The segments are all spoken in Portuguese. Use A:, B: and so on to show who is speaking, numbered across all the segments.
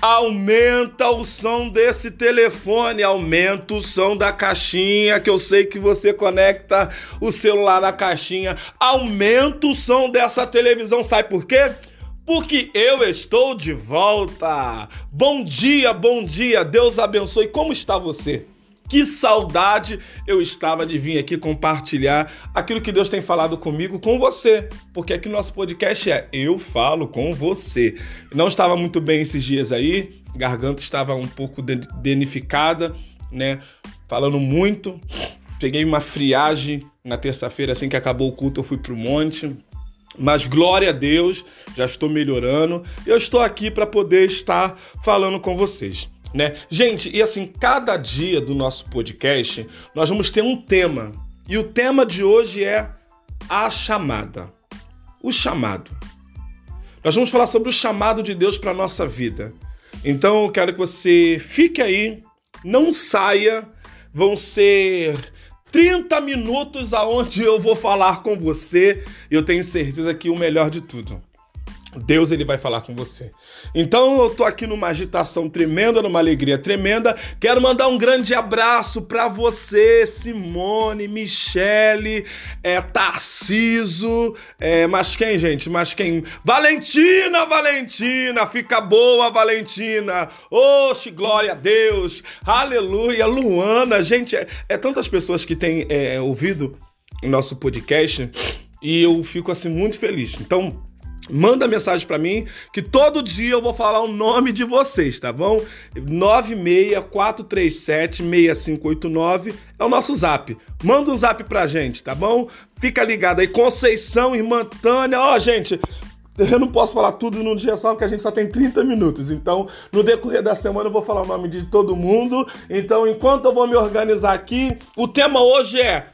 A: Aumenta o som desse telefone, aumenta o som da caixinha, que eu sei que você conecta o celular na caixinha. Aumenta o som dessa televisão, sabe por quê? Porque eu estou de volta. Bom dia, bom dia. Deus abençoe. Como está você? Que saudade eu estava de vir aqui compartilhar aquilo que Deus tem falado comigo com você, porque aqui nosso podcast é Eu Falo com Você. Não estava muito bem esses dias aí, garganta estava um pouco danificada, né? Falando muito. Peguei uma friagem na terça-feira, assim que acabou o culto, eu fui pro monte. Mas glória a Deus, já estou melhorando. Eu estou aqui para poder estar falando com vocês né? Gente, e assim, cada dia do nosso podcast, nós vamos ter um tema. E o tema de hoje é a chamada. O chamado. Nós vamos falar sobre o chamado de Deus para nossa vida. Então, eu quero que você fique aí, não saia. Vão ser 30 minutos aonde eu vou falar com você. Eu tenho certeza que o melhor de tudo Deus ele vai falar com você. Então eu tô aqui numa agitação tremenda, numa alegria tremenda. Quero mandar um grande abraço para você, Simone, Michele, é, Tarciso, é, mas quem, gente? Mas quem? Valentina, Valentina, fica boa, Valentina. Oxe, glória a Deus, aleluia, Luana, gente, é, é tantas pessoas que têm é, ouvido o nosso podcast e eu fico assim muito feliz. Então Manda mensagem para mim que todo dia eu vou falar o nome de vocês, tá bom? 964376589 é o nosso zap. Manda um zap pra gente, tá bom? Fica ligado aí. Conceição, Irmã Tânia. Ó, gente, eu não posso falar tudo num dia só, porque a gente só tem 30 minutos. Então, no decorrer da semana, eu vou falar o nome de todo mundo. Então, enquanto eu vou me organizar aqui, o tema hoje é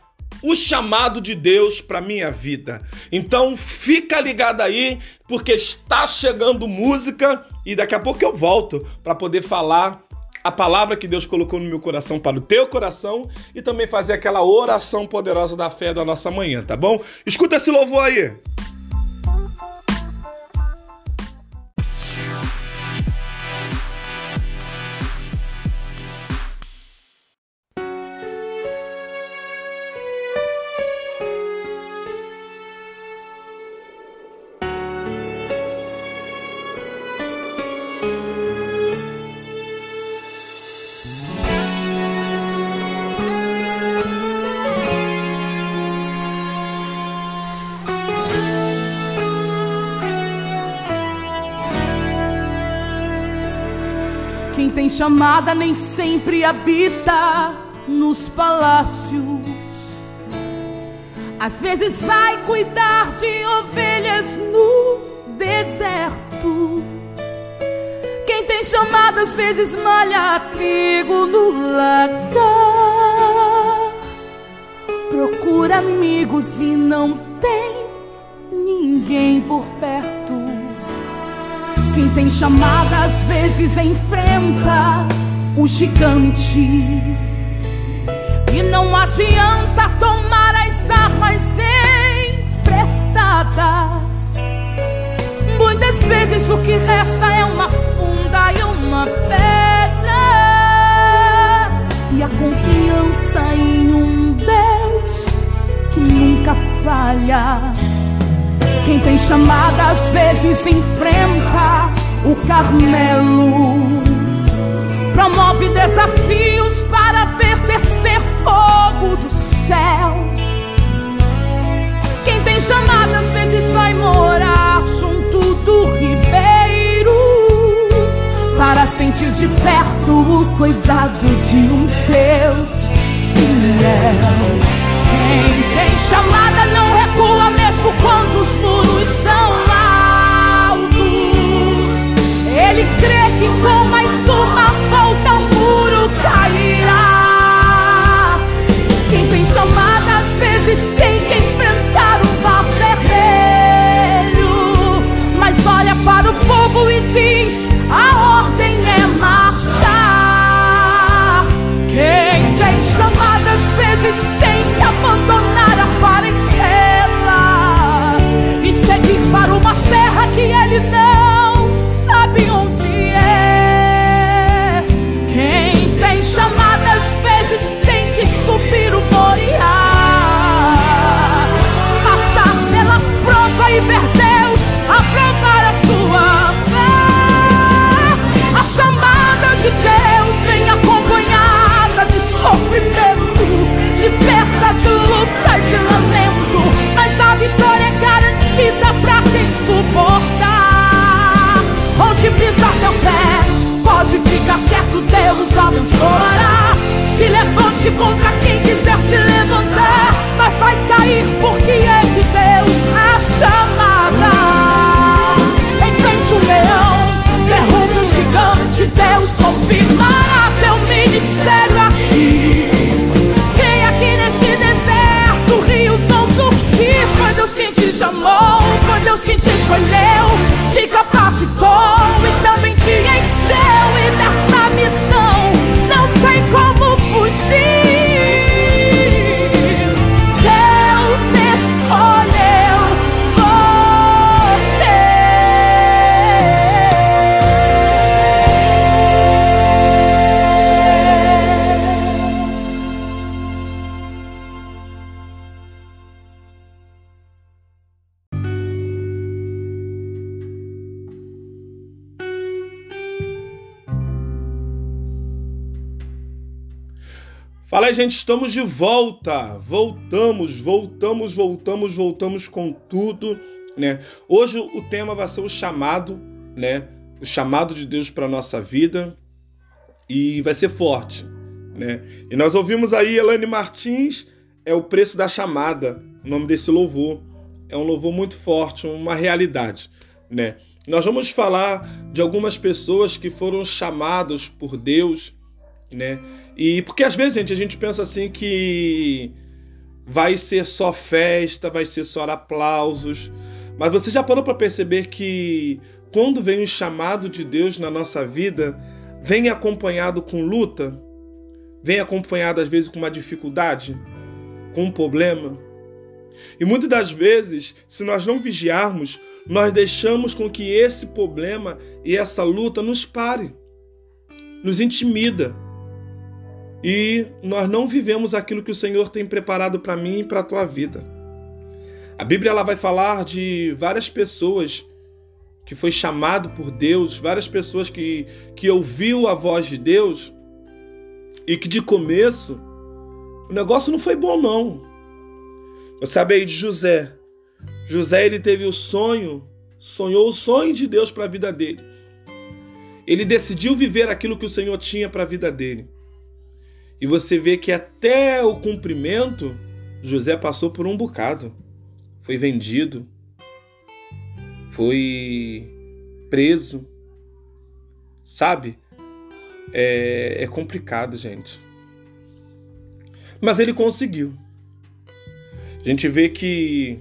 A: o chamado de Deus para minha vida. Então fica ligado aí, porque está chegando música e daqui a pouco eu volto para poder falar a palavra que Deus colocou no meu coração para o teu coração e também fazer aquela oração poderosa da fé da nossa manhã, tá bom? Escuta esse louvor aí.
B: Chamada nem sempre habita nos palácios. Às vezes vai cuidar de ovelhas no deserto. Quem tem chamada às vezes malha trigo no lagar. Procura amigos e não tem ninguém por tem chamada às vezes enfrenta o gigante. E não adianta tomar as armas emprestadas. Muitas vezes o que resta é uma funda e uma pedra. E a confiança em um Deus que nunca falha. Quem tem chamada às vezes enfrenta o Carmelo. Promove desafios para ver descer fogo do céu. Quem tem chamada às vezes vai morar junto do ribeiro para sentir de perto o cuidado de um Deus fiel. Quem tem chamada não recua mesmo quando os muros são Ele crê que com mais uma volta o muro cairá. Quem tem chamada às vezes tem que enfrentar o mar vermelho. Mas olha para o povo e diz: a ordem
A: Fala aí, gente, estamos de volta. Voltamos, voltamos, voltamos, voltamos com tudo, né? Hoje o tema vai ser o chamado, né? O chamado de Deus para nossa vida e vai ser forte, né? E nós ouvimos aí Elane Martins, é o preço da chamada, o nome desse louvor. É um louvor muito forte, uma realidade, né? Nós vamos falar de algumas pessoas que foram chamados por Deus, né? E porque às vezes, gente, a gente pensa assim que vai ser só festa, vai ser só aplausos. Mas você já parou para perceber que quando vem o chamado de Deus na nossa vida, vem acompanhado com luta? Vem acompanhado às vezes com uma dificuldade, com um problema? E muitas das vezes, se nós não vigiarmos, nós deixamos com que esse problema e essa luta nos pare, nos intimida e nós não vivemos aquilo que o Senhor tem preparado para mim e para a tua vida. A Bíblia ela vai falar de várias pessoas que foi chamado por Deus, várias pessoas que, que ouviu a voz de Deus e que de começo o negócio não foi bom não. Você sabe aí de José. José ele teve o sonho, sonhou o sonho de Deus para a vida dele. Ele decidiu viver aquilo que o Senhor tinha para a vida dele. E você vê que até o cumprimento, José passou por um bocado. Foi vendido, foi preso, sabe? É, é complicado, gente. Mas ele conseguiu. A gente vê que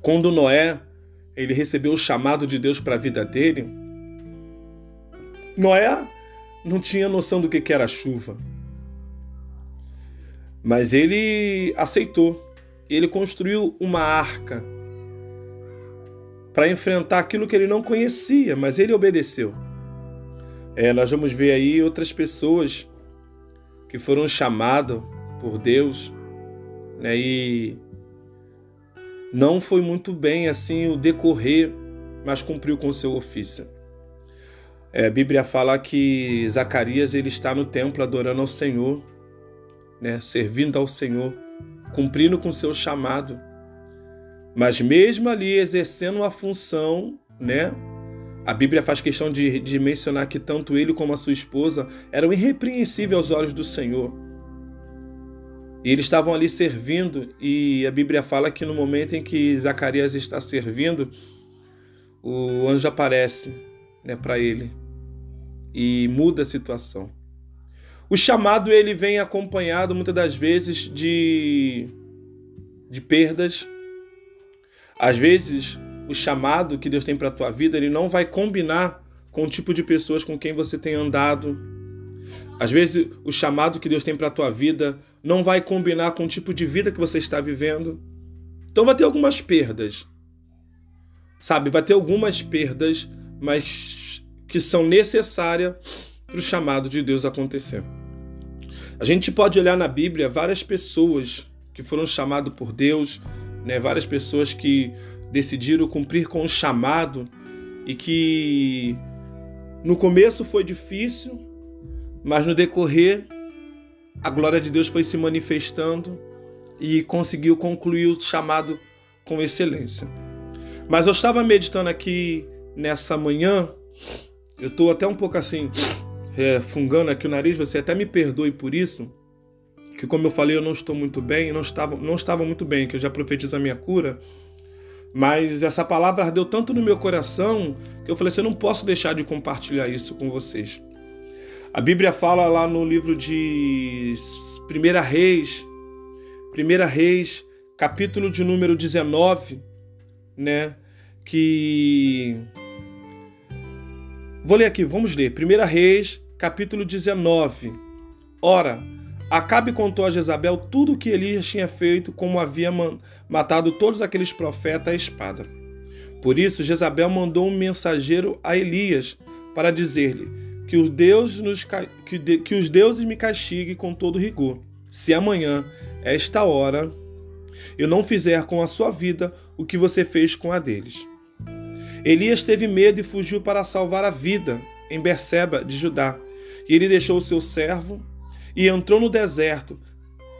A: quando Noé ele recebeu o chamado de Deus para a vida dele, Noé não tinha noção do que era chuva. Mas ele aceitou. Ele construiu uma arca para enfrentar aquilo que ele não conhecia, mas ele obedeceu. É, nós vamos ver aí outras pessoas que foram chamadas por Deus né, e não foi muito bem assim o decorrer, mas cumpriu com seu ofício. É, a Bíblia fala que Zacarias ele está no templo adorando ao Senhor, né, servindo ao Senhor, cumprindo com seu chamado. Mas mesmo ali exercendo uma função, né? A Bíblia faz questão de, de mencionar que tanto ele como a sua esposa eram irrepreensíveis aos olhos do Senhor. E eles estavam ali servindo, e a Bíblia fala que no momento em que Zacarias está servindo, o anjo aparece né, para ele e muda a situação. O chamado ele vem acompanhado muitas das vezes de, de perdas. Às vezes, o chamado que Deus tem para a tua vida ele não vai combinar com o tipo de pessoas com quem você tem andado. Às vezes, o chamado que Deus tem para a tua vida não vai combinar com o tipo de vida que você está vivendo. Então, vai ter algumas perdas. Sabe, vai ter algumas perdas, mas que são necessárias para o chamado de Deus acontecer. A gente pode olhar na Bíblia várias pessoas que foram chamadas por Deus, né? várias pessoas que decidiram cumprir com o chamado e que no começo foi difícil, mas no decorrer a glória de Deus foi se manifestando e conseguiu concluir o chamado com excelência. Mas eu estava meditando aqui nessa manhã, eu estou até um pouco assim é, fungando aqui o nariz, você até me perdoe por isso, que como eu falei, eu não estou muito bem, não estava, não estava muito bem, que eu já profetizo a minha cura, mas essa palavra ardeu tanto no meu coração que eu falei assim, eu não posso deixar de compartilhar isso com vocês. A Bíblia fala lá no livro de 1 Reis, 1 Reis, capítulo de número 19, né, que Vou ler aqui, vamos ler. 1 Reis, capítulo 19. Ora, Acabe contou a Jezabel tudo o que Elias tinha feito, como havia matado todos aqueles profetas à espada. Por isso, Jezabel mandou um mensageiro a Elias para dizer-lhe que, os que, que os deuses me castiguem com todo rigor, se amanhã, esta hora, eu não fizer com a sua vida o que você fez com a deles. Elias teve medo e fugiu para salvar a vida em Berseba de Judá. E ele deixou o seu servo e entrou no deserto,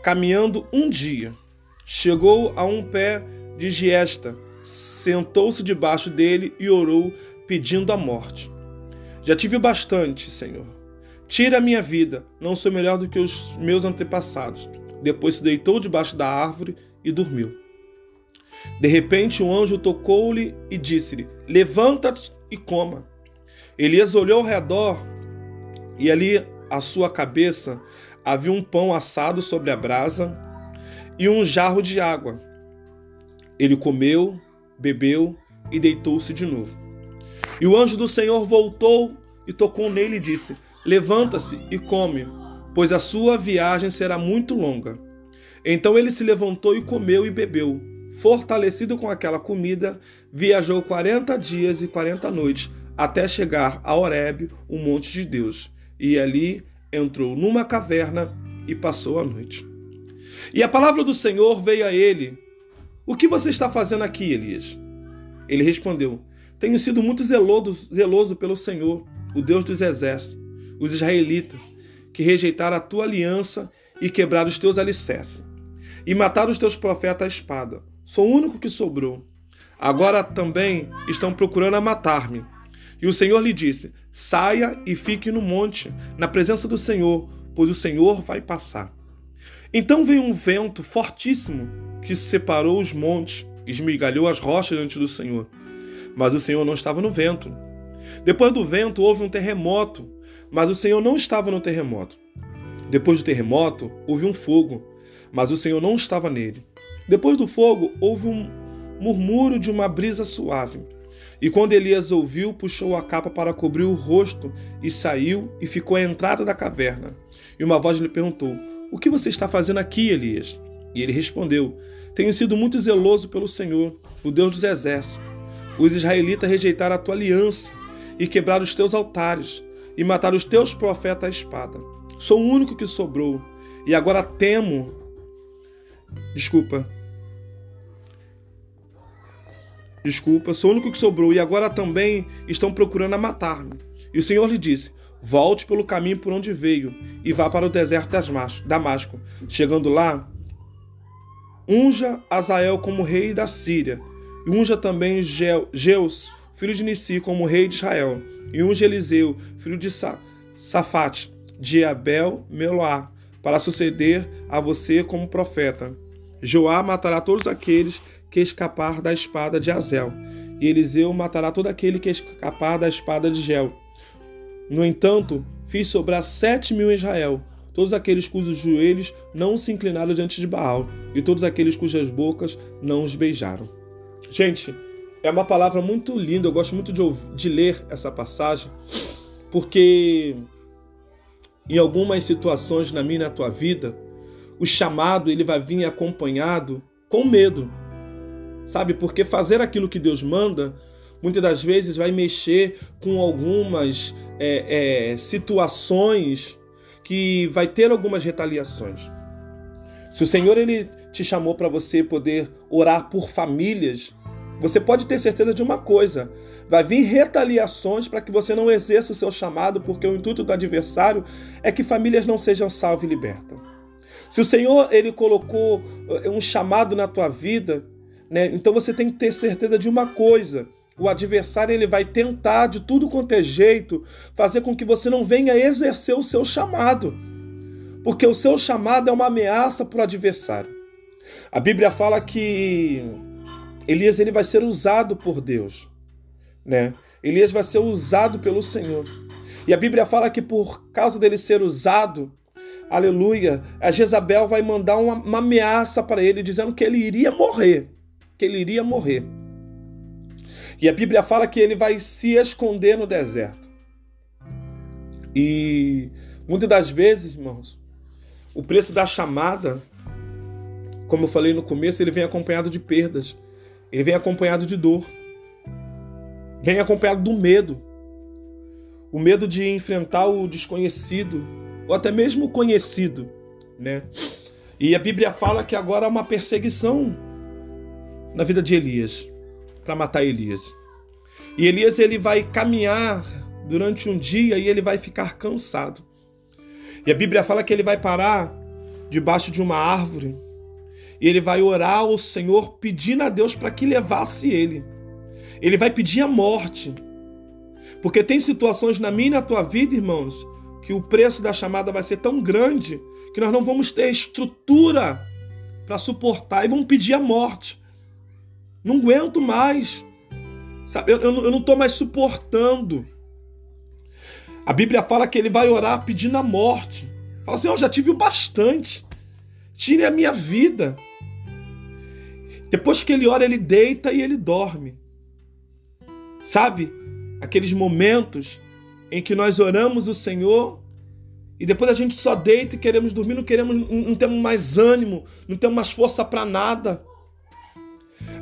A: caminhando um dia. Chegou a um pé de giesta, sentou-se debaixo dele e orou, pedindo a morte. Já tive bastante, Senhor. Tira a minha vida, não sou melhor do que os meus antepassados. Depois se deitou debaixo da árvore e dormiu. De repente, um anjo tocou-lhe e disse-lhe: Levanta-te e coma. Elias olhou ao redor e ali à sua cabeça havia um pão assado sobre a brasa e um jarro de água. Ele comeu, bebeu e deitou-se de novo. E o anjo do Senhor voltou e tocou nele e disse: Levanta-se e come, pois a sua viagem será muito longa. Então ele se levantou e comeu e bebeu. Fortalecido com aquela comida, viajou quarenta dias e quarenta noites até chegar a Horebe, o monte de Deus. E ali entrou numa caverna e passou a noite. E a palavra do Senhor veio a ele: O que você está fazendo aqui, Elias? Ele respondeu: Tenho sido muito zeloso, zeloso pelo Senhor, o Deus dos exércitos, os israelitas, que rejeitaram a tua aliança e quebraram os teus alicerces, e mataram os teus profetas à espada. Sou o único que sobrou. Agora também estão procurando matar-me. E o Senhor lhe disse: Saia e fique no monte, na presença do Senhor, pois o Senhor vai passar. Então veio um vento fortíssimo que separou os montes, esmigalhou as rochas diante do Senhor. Mas o Senhor não estava no vento. Depois do vento houve um terremoto, mas o Senhor não estava no terremoto. Depois do terremoto houve um fogo, mas o Senhor não estava nele. Depois do fogo houve um murmúrio de uma brisa suave. E quando Elias ouviu, puxou a capa para cobrir o rosto e saiu e ficou à entrada da caverna. E uma voz lhe perguntou: O que você está fazendo aqui, Elias? E ele respondeu: Tenho sido muito zeloso pelo Senhor, o Deus dos exércitos. Os israelitas rejeitaram a tua aliança e quebraram os teus altares e mataram os teus profetas à espada. Sou o único que sobrou e agora temo. Desculpa, Desculpa, sou o único que sobrou e agora também estão procurando matar-me. E o Senhor lhe disse: Volte pelo caminho por onde veio e vá para o deserto de Damasco. Chegando lá, unja Azael como rei da Síria, e unja também Jeus, filho de Nissi, como rei de Israel, e unja Eliseu, filho de Sa Safate, de Abel Meloá, para suceder a você como profeta. Joá matará todos aqueles que escapar da espada de Azel, e Eliseu matará todo aquele que escapar da espada de Gel. No entanto, fiz sobrar sete mil Israel, todos aqueles cujos joelhos não se inclinaram diante de Baal, e todos aqueles cujas bocas não os beijaram. Gente, é uma palavra muito linda, eu gosto muito de, de ler essa passagem, porque em algumas situações na minha e na tua vida, o chamado ele vai vir acompanhado com medo. Sabe? Porque fazer aquilo que Deus manda muitas das vezes vai mexer com algumas é, é, situações que vai ter algumas retaliações. Se o Senhor ele te chamou para você poder orar por famílias, você pode ter certeza de uma coisa: vai vir retaliações para que você não exerça o seu chamado, porque o intuito do adversário é que famílias não sejam salvas e libertas. Se o Senhor ele colocou eh, um chamado na tua vida, né, então você tem que ter certeza de uma coisa, o adversário ele vai tentar de tudo quanto é jeito fazer com que você não venha exercer o seu chamado. Porque o seu chamado é uma ameaça para o adversário. A Bíblia fala que Elias ele vai ser usado por Deus, né? Elias vai ser usado pelo Senhor. E a Bíblia fala que por causa dele ser usado, aleluia, a Jezabel vai mandar uma, uma ameaça para ele, dizendo que ele iria morrer. Que ele iria morrer. E a Bíblia fala que ele vai se esconder no deserto. E muitas das vezes, irmãos, o preço da chamada, como eu falei no começo, ele vem acompanhado de perdas. Ele vem acompanhado de dor. Vem acompanhado do medo. O medo de enfrentar o desconhecido, ou até mesmo conhecido, né? E a Bíblia fala que agora há uma perseguição na vida de Elias para matar Elias. E Elias ele vai caminhar durante um dia e ele vai ficar cansado. E a Bíblia fala que ele vai parar debaixo de uma árvore e ele vai orar ao Senhor pedindo a Deus para que levasse ele. Ele vai pedir a morte. Porque tem situações na minha e na tua vida, irmãos, que o preço da chamada vai ser tão grande que nós não vamos ter estrutura para suportar e vamos pedir a morte. Não aguento mais. Sabe, eu, eu, não estou mais suportando. A Bíblia fala que ele vai orar pedindo a morte. Fala assim: Eu já tive o bastante. Tire a minha vida. Depois que ele ora, ele deita e ele dorme. Sabe? Aqueles momentos em que nós oramos o Senhor e depois a gente só deita e queremos dormir, não queremos, não temos mais ânimo, não temos mais força para nada.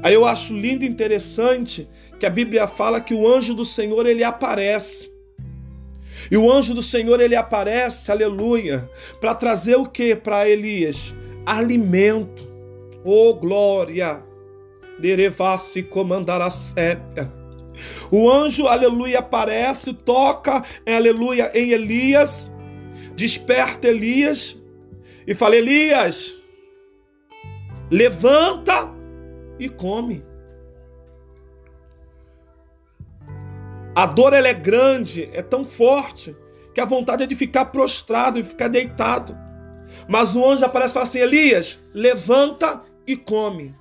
A: Aí eu acho lindo e interessante que a Bíblia fala que o anjo do Senhor ele aparece. E o anjo do Senhor ele aparece, aleluia, para trazer o que para Elias? Alimento. Oh glória! Derevasse comandar a sépia. O anjo, aleluia, aparece, toca, aleluia, em Elias, desperta Elias e fala: Elias, levanta e come. A dor ela é grande, é tão forte, que a vontade é de ficar prostrado e ficar deitado. Mas o anjo aparece e fala assim: Elias, levanta e come.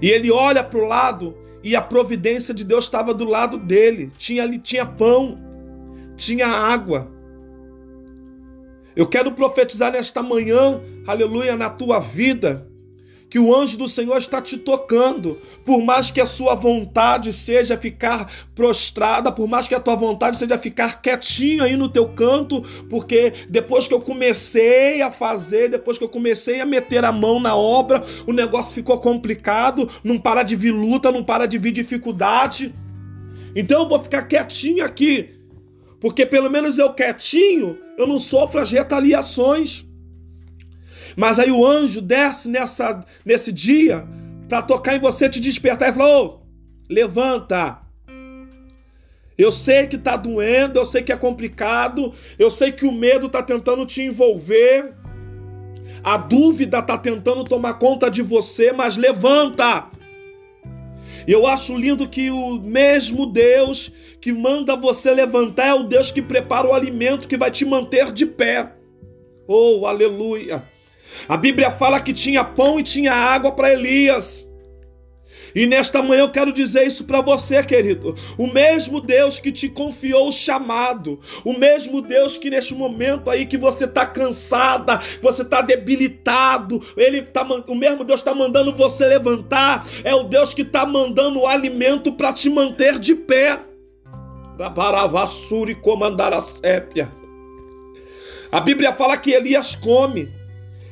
A: E ele olha para o lado e a providência de Deus estava do lado dele. Tinha ali tinha pão, tinha água. Eu quero profetizar nesta manhã, aleluia, na tua vida, que o anjo do Senhor está te tocando, por mais que a sua vontade seja ficar prostrada, por mais que a tua vontade seja ficar quietinho aí no teu canto, porque depois que eu comecei a fazer, depois que eu comecei a meter a mão na obra, o negócio ficou complicado, não para de vir luta, não para de vir dificuldade. Então eu vou ficar quietinho aqui, porque pelo menos eu quietinho, eu não sofro as retaliações. Mas aí o anjo desce nessa, nesse dia para tocar em você, te despertar e falar: levanta. Eu sei que tá doendo, eu sei que é complicado, eu sei que o medo tá tentando te envolver, a dúvida tá tentando tomar conta de você, mas levanta. Eu acho lindo que o mesmo Deus que manda você levantar é o Deus que prepara o alimento que vai te manter de pé. Oh, aleluia! A Bíblia fala que tinha pão e tinha água para Elias. E nesta manhã eu quero dizer isso para você, querido. O mesmo Deus que te confiou o chamado, o mesmo Deus que neste momento aí que você está cansada, você está debilitado, ele tá, o mesmo Deus está mandando você levantar, é o Deus que está mandando o alimento para te manter de pé. Baravassuri comandar a sépia. A Bíblia fala que Elias come.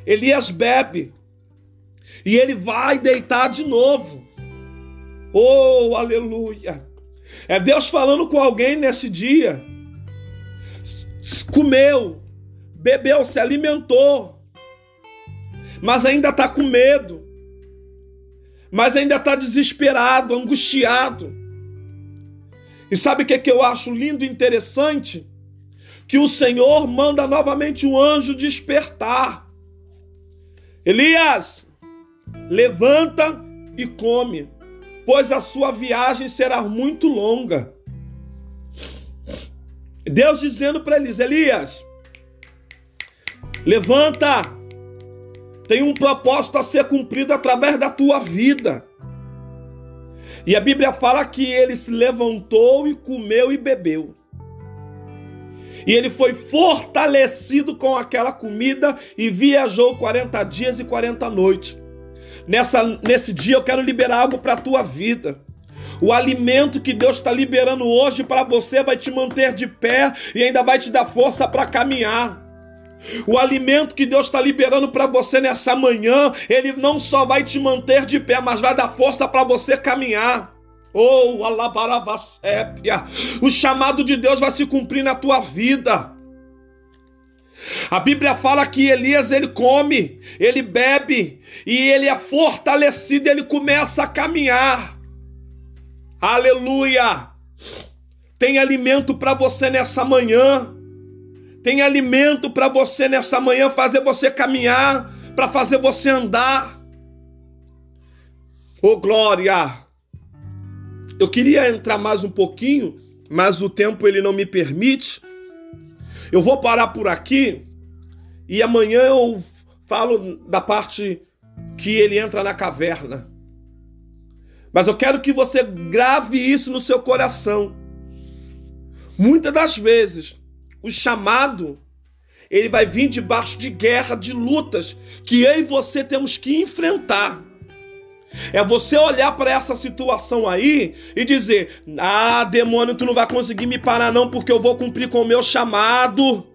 A: Elias bebe e ele vai deitar de novo. Oh, aleluia! É Deus falando com alguém nesse dia. Comeu, bebeu, se alimentou, mas ainda está com medo, mas ainda está desesperado, angustiado. E sabe o que, é que eu acho lindo e interessante? Que o Senhor manda novamente o anjo despertar. Elias, levanta e come, pois a sua viagem será muito longa. Deus dizendo para Elias: Elias, levanta, tem um propósito a ser cumprido através da tua vida. E a Bíblia fala que ele se levantou e comeu e bebeu. E ele foi fortalecido com aquela comida e viajou 40 dias e 40 noites. Nessa, nesse dia eu quero liberar algo para a tua vida. O alimento que Deus está liberando hoje para você vai te manter de pé e ainda vai te dar força para caminhar. O alimento que Deus está liberando para você nessa manhã, ele não só vai te manter de pé, mas vai dar força para você caminhar. Oh, alabaravasépia. O chamado de Deus vai se cumprir na tua vida. A Bíblia fala que Elias ele come, ele bebe e ele é fortalecido, ele começa a caminhar. Aleluia! Tem alimento para você nessa manhã. Tem alimento para você nessa manhã fazer você caminhar, para fazer você andar. Oh glória! Eu queria entrar mais um pouquinho, mas o tempo ele não me permite. Eu vou parar por aqui e amanhã eu falo da parte que ele entra na caverna. Mas eu quero que você grave isso no seu coração. Muitas das vezes, o chamado ele vai vir debaixo de guerra, de lutas que eu e você temos que enfrentar. É você olhar para essa situação aí e dizer: Ah, demônio, tu não vai conseguir me parar, não, porque eu vou cumprir com o meu chamado.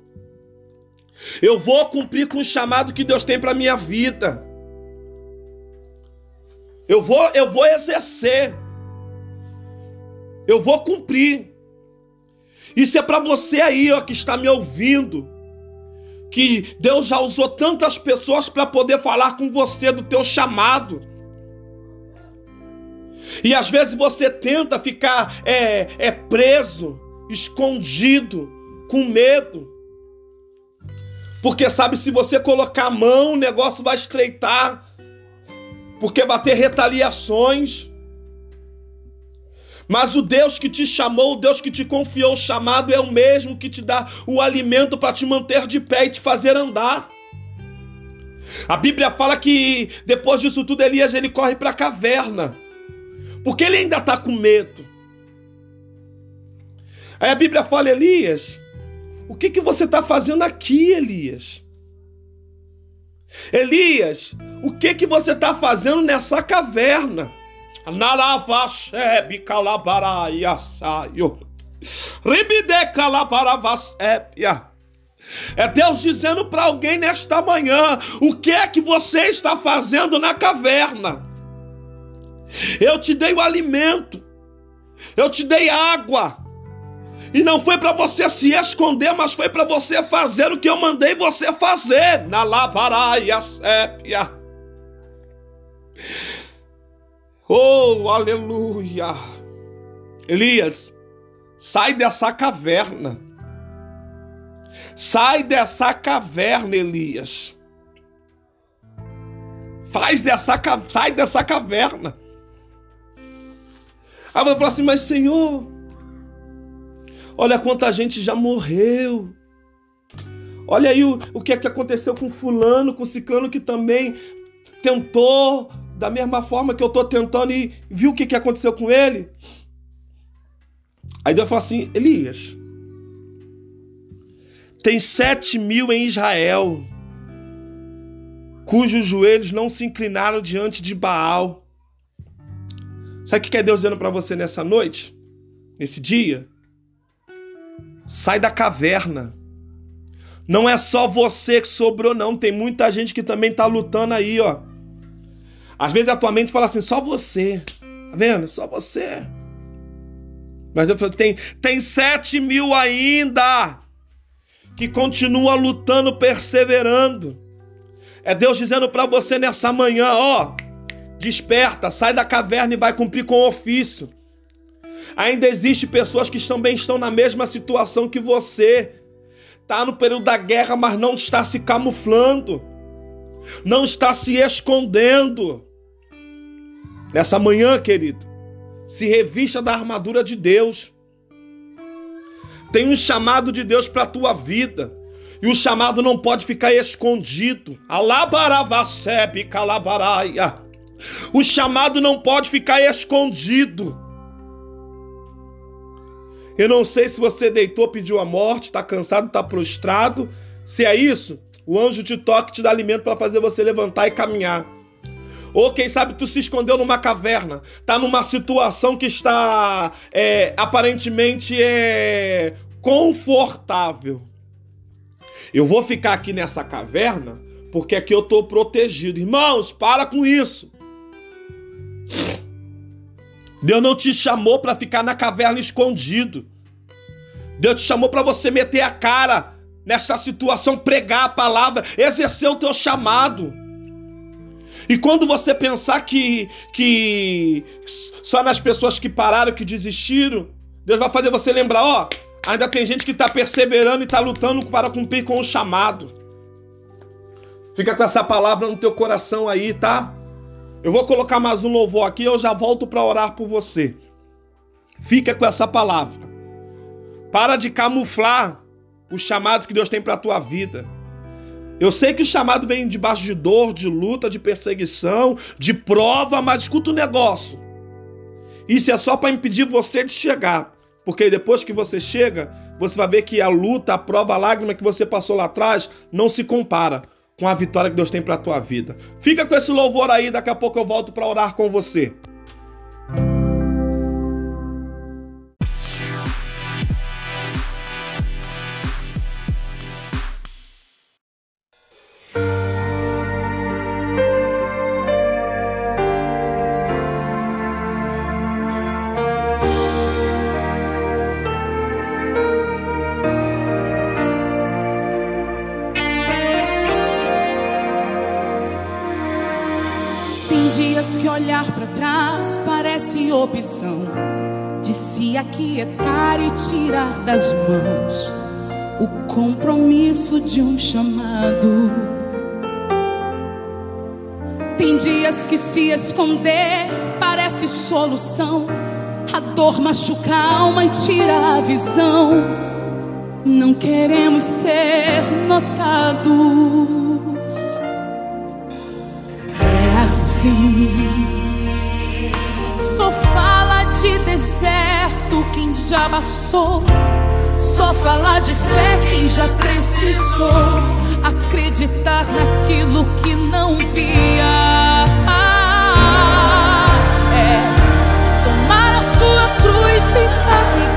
A: Eu vou cumprir com o chamado que Deus tem para minha vida. Eu vou, eu vou exercer. Eu vou cumprir. Isso é para você aí, ó, que está me ouvindo. Que Deus já usou tantas pessoas para poder falar com você do teu chamado. E às vezes você tenta ficar é, é preso, escondido, com medo. Porque sabe, se você colocar a mão, o negócio vai estreitar. Porque vai ter retaliações. Mas o Deus que te chamou, o Deus que te confiou o chamado, é o mesmo que te dá o alimento para te manter de pé e te fazer andar. A Bíblia fala que depois disso tudo, Elias ele corre para a caverna. Porque ele ainda está com medo. Aí a Bíblia fala, Elias, o que, que você está fazendo aqui, Elias? Elias, o que, que você está fazendo nessa caverna? É Deus dizendo para alguém nesta manhã: o que é que você está fazendo na caverna? Eu te dei o alimento, eu te dei água. E não foi para você se esconder, mas foi para você fazer o que eu mandei você fazer. Na lavaraia sépia. Oh, aleluia. Elias, sai dessa caverna. Sai dessa caverna, Elias. Faz dessa, sai dessa caverna. Aí vai falar assim, mas Senhor, olha quanta gente já morreu. Olha aí o, o que é que aconteceu com fulano, com ciclano que também tentou da mesma forma que eu estou tentando e viu o que, que aconteceu com ele. Aí Deus fala assim, Elias, tem sete mil em Israel, cujos joelhos não se inclinaram diante de Baal. Sabe o que é Deus dizendo para você nessa noite? Nesse dia? Sai da caverna. Não é só você que sobrou, não. Tem muita gente que também tá lutando aí, ó. Às vezes a tua mente fala assim, só você. Tá vendo? Só você. Mas eu falo, tem, tem sete mil ainda que continua lutando, perseverando. É Deus dizendo para você nessa manhã, ó. Desperta, sai da caverna e vai cumprir com o ofício. Ainda existe pessoas que também estão na mesma situação que você. Está no período da guerra, mas não está se camuflando. Não está se escondendo. Nessa manhã, querido, Se revista da armadura de Deus. Tem um chamado de Deus para a tua vida. E o chamado não pode ficar escondido. Alabaravacebe calabaraia. O chamado não pode ficar escondido. Eu não sei se você deitou, pediu a morte, está cansado, está prostrado. Se é isso, o anjo te toca e te dá alimento para fazer você levantar e caminhar. Ou quem sabe tu se escondeu numa caverna, tá numa situação que está é, aparentemente é, confortável. Eu vou ficar aqui nessa caverna porque aqui eu tô protegido. Irmãos, para com isso. Deus não te chamou para ficar na caverna escondido. Deus te chamou para você meter a cara nessa situação, pregar a palavra, exercer o teu chamado. E quando você pensar que, que só nas pessoas que pararam, que desistiram, Deus vai fazer você lembrar, ó, ainda tem gente que está perseverando e está lutando para cumprir com o chamado. Fica com essa palavra no teu coração aí, tá? Eu vou colocar mais um louvor aqui, eu já volto para orar por você. Fica com essa palavra. Para de camuflar os chamados que Deus tem para a tua vida. Eu sei que o chamado vem debaixo de dor, de luta, de perseguição, de prova, mas escuta o um negócio. Isso é só para impedir você de chegar. Porque depois que você chega, você vai ver que a luta, a prova, a lágrima que você passou lá atrás não se compara com a vitória que Deus tem para a tua vida. Fica com esse louvor aí, daqui a pouco eu volto para orar com você.
B: Aquietar e tirar das mãos o compromisso de um chamado. Tem dias que se esconder parece solução, a dor machuca a alma e tira a visão. Não queremos ser notados. É assim. Só fala de deserto quem já passou. Só fala de fé quem já precisou. Acreditar naquilo que não via. É tomar a sua cruz e carregar.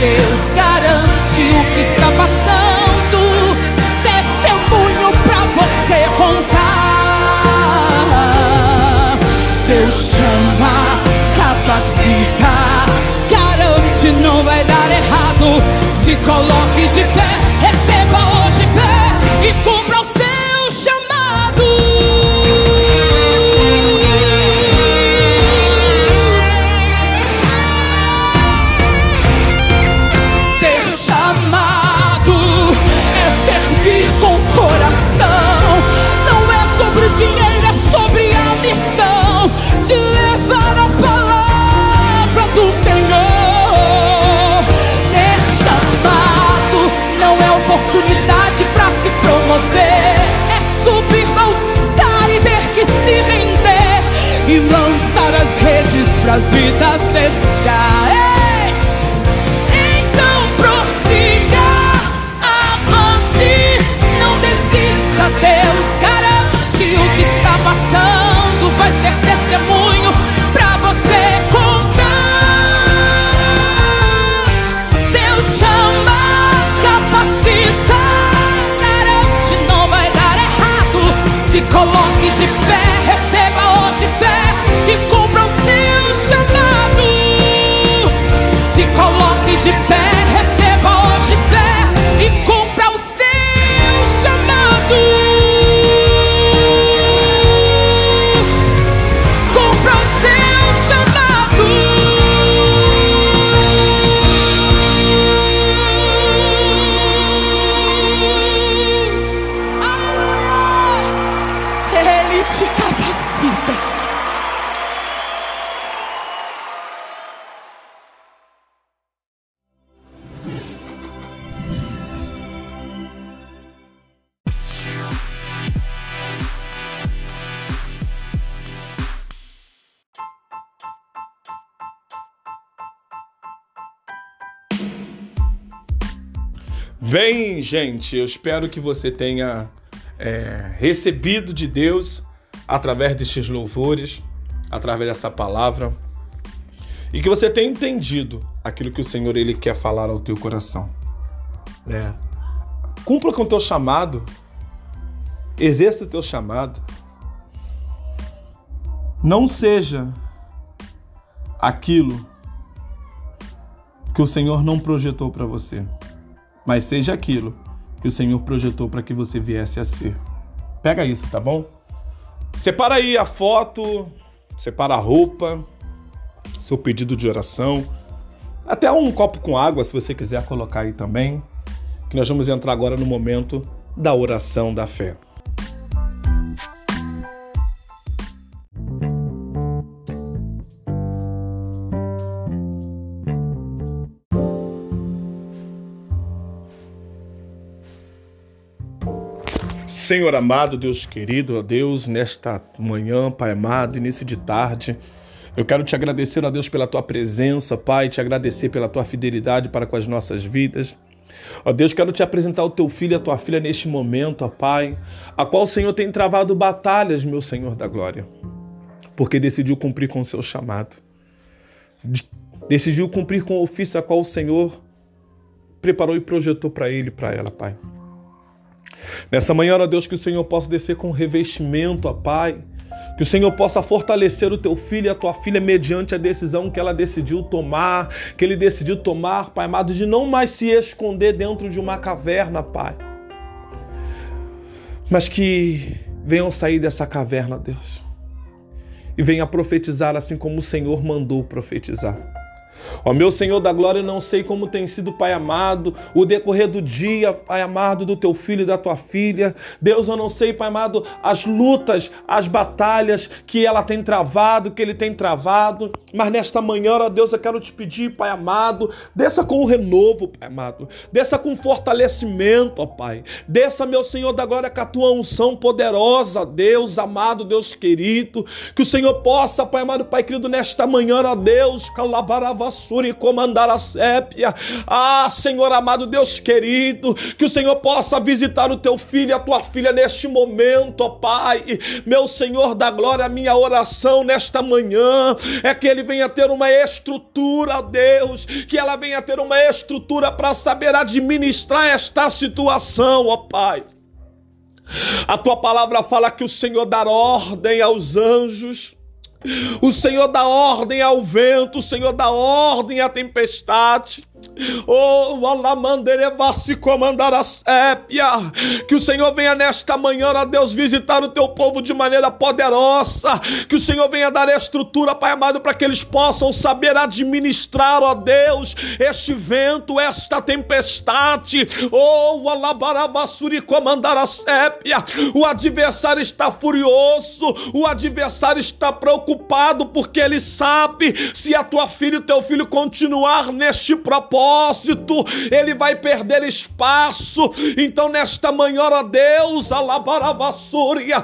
B: Deus garante o que está passando. Testemunho pra você contar. Deus chama, capacita, garante, não vai dar errado. Se coloque de pé, receba hoje fé e cumpra as vidas descaem. Então prossiga, avance, não desista. Deus garante o que está passando, vai ser testemunho pra você
A: gente, eu espero que você tenha é, recebido de Deus através destes louvores, através dessa palavra, e que você tenha entendido aquilo que o Senhor ele quer falar ao teu coração. É. Cumpra com o teu chamado, exerça o teu chamado. Não seja aquilo que o Senhor não projetou para você mas seja aquilo que o Senhor projetou para que você viesse a ser. Pega isso, tá bom? Separa aí a foto, separa a roupa, seu pedido de oração, até um copo com água, se você quiser colocar aí também, que nós vamos entrar agora no momento da oração da fé. Senhor amado, Deus querido, ó Deus, nesta manhã, Pai amado, início de tarde, eu quero te agradecer, ó Deus, pela tua presença, Pai, te agradecer pela tua fidelidade para com as nossas vidas. Ó Deus, quero te apresentar o teu filho e a tua filha neste momento, ó Pai, a qual o Senhor tem travado batalhas, meu Senhor da glória, porque decidiu cumprir com o seu chamado. Decidiu cumprir com o ofício a qual o Senhor preparou e projetou para ele e para ela, Pai. Nessa manhã, ó Deus, que o Senhor possa descer com revestimento, ó Pai. Que o Senhor possa fortalecer o teu filho e a tua filha mediante a decisão que ela decidiu tomar, que ele decidiu tomar, Pai amado, de não mais se esconder dentro de uma caverna, Pai. Mas que venham sair dessa caverna, Deus, e venha profetizar assim como o Senhor mandou profetizar. Ó meu Senhor da glória, não sei como tem sido, Pai amado, o decorrer do dia, Pai amado, do teu filho e da tua filha. Deus, eu não sei, Pai amado, as lutas, as batalhas que ela tem travado, que ele tem travado. Mas nesta manhã, ó Deus, eu quero te pedir, Pai amado, desça com o renovo, Pai amado, desça com fortalecimento, ó Pai. Desça, meu Senhor da glória, com a tua unção poderosa, Deus amado, Deus querido. Que o Senhor possa, Pai amado, Pai querido, nesta manhã, ó Deus, calabarava e comandar a sépia. Ah, Senhor amado, Deus querido, que o Senhor possa visitar o teu filho e a tua filha neste momento, ó Pai. Meu Senhor da glória, minha oração nesta manhã é que ele venha ter uma estrutura, Deus, que ela venha ter uma estrutura para saber administrar esta situação, ó Pai. A tua palavra fala que o Senhor dá ordem aos anjos o Senhor dá ordem ao vento, o Senhor dá ordem à tempestade. Oh, alamanderevassi comandar a sépia. Que o Senhor venha nesta manhã, ó Deus, visitar o teu povo de maneira poderosa. Que o Senhor venha dar estrutura, Pai amado, para que eles possam saber administrar, ó Deus, este vento, esta tempestade. Oh, alabarabassuri comandar a sépia. O adversário está furioso, o adversário está preocupado, porque ele sabe se a tua filha e o teu filho continuar neste propósito propósito, ele vai perder espaço. Então, nesta manhã, ó Deus, alabaravassúria,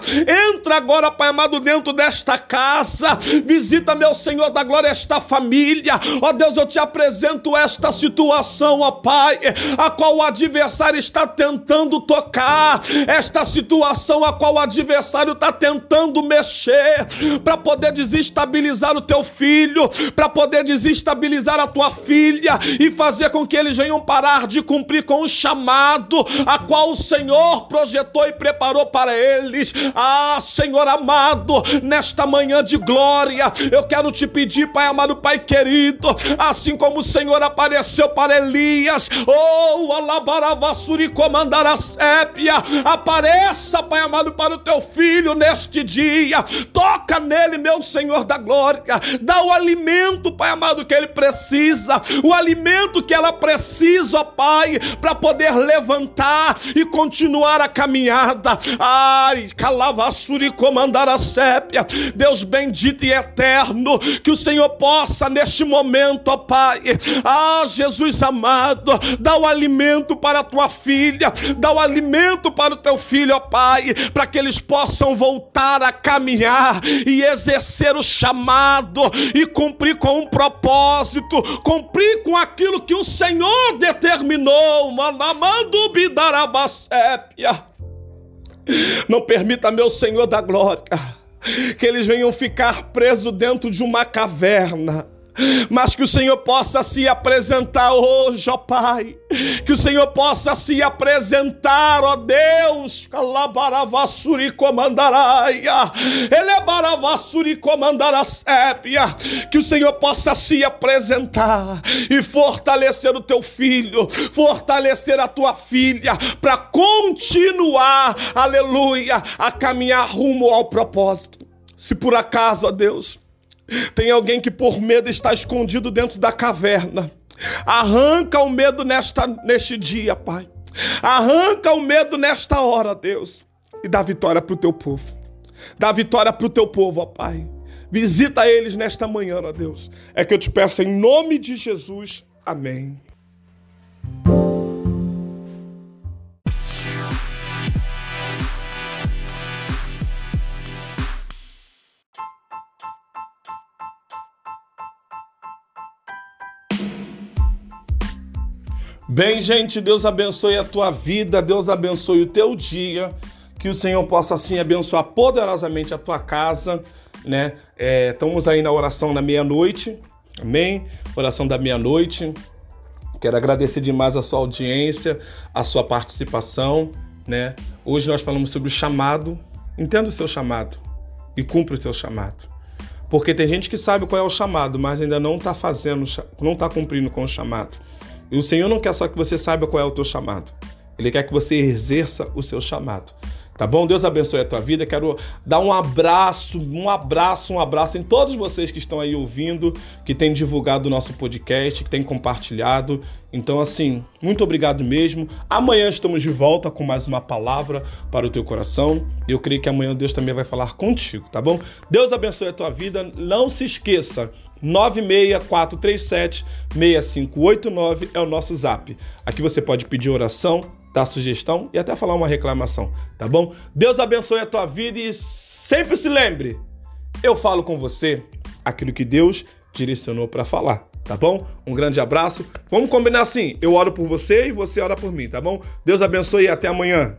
A: entra agora, Pai amado, dentro desta casa, visita, meu Senhor da glória, esta família. Ó Deus, eu te apresento esta situação, ó Pai, a qual o adversário está tentando tocar, esta situação a qual o adversário está tentando mexer para poder desestabilizar o teu filho, para poder desestabilizar a tua filha e fazer com que eles venham parar de cumprir com o chamado a qual o Senhor projetou e preparou para eles. Ah, Senhor amado, nesta manhã de glória, eu quero te pedir, Pai amado, Pai querido, assim como o Senhor apareceu para Elias, oh, alabaravassuri comandar a sépia, apareça, Pai amado, para o teu filho neste dia, toca nele, meu Senhor da glória, dá o alimento, Pai amado, que ele precisa, o alimento que ela precisa, ó Pai, para poder levantar e continuar a caminhada. Ai, calavassuri comandar a sépia, Deus bendito e eterno, que o Senhor possa neste momento, ó Pai, ah, Jesus amado, dá o alimento para a tua filha, dá o alimento para o teu filho, ó Pai, para que eles possam voltar a caminhar e exercer o chamado e cumprir com um propósito, cumprir com aquilo que o Senhor determinou. Não permita, meu Senhor da glória, que eles venham ficar presos dentro de uma caverna mas que o Senhor possa se apresentar hoje, ó Pai, que o Senhor possa se apresentar, ó Deus, Calabaravassuri comandaraia, Elebaravassuri comandará sépia, que o Senhor possa se apresentar e fortalecer o teu filho, fortalecer a tua filha, para continuar, aleluia, a caminhar rumo ao propósito. Se por acaso, ó Deus, tem alguém que por medo está escondido dentro da caverna. Arranca o medo nesta, neste dia, Pai. Arranca o medo nesta hora, Deus. E dá vitória para o teu povo. Dá vitória para o teu povo, ó Pai. Visita eles nesta manhã, ó Deus. É que eu te peço em nome de Jesus. Amém. Bem, gente, Deus abençoe a tua vida, Deus abençoe o teu dia, que o Senhor possa assim abençoar poderosamente a tua casa, né? É, estamos aí na oração da meia-noite, amém? Oração da meia-noite. Quero agradecer demais a sua audiência, a sua participação, né? Hoje nós falamos sobre o chamado. Entenda o seu chamado e cumpra o seu chamado. Porque tem gente que sabe qual é o chamado, mas ainda não está fazendo, não está cumprindo com o chamado. E o Senhor não quer só que você saiba qual é o teu chamado. Ele quer que você exerça o seu chamado. Tá bom? Deus abençoe a tua vida. Quero dar um abraço, um abraço, um abraço em todos vocês que estão aí ouvindo, que têm divulgado o nosso podcast, que têm compartilhado. Então, assim, muito obrigado mesmo. Amanhã estamos de volta com mais uma palavra para o teu coração. Eu creio que amanhã Deus também vai falar contigo, tá bom? Deus abençoe a tua vida. Não se esqueça. 96437-6589 é o nosso zap. Aqui você pode pedir oração, dar sugestão e até falar uma reclamação, tá bom? Deus abençoe a tua vida e sempre se lembre, eu falo com você aquilo que Deus direcionou para falar, tá bom? Um grande abraço. Vamos combinar assim, eu oro por você e você ora por mim, tá bom? Deus abençoe e até amanhã.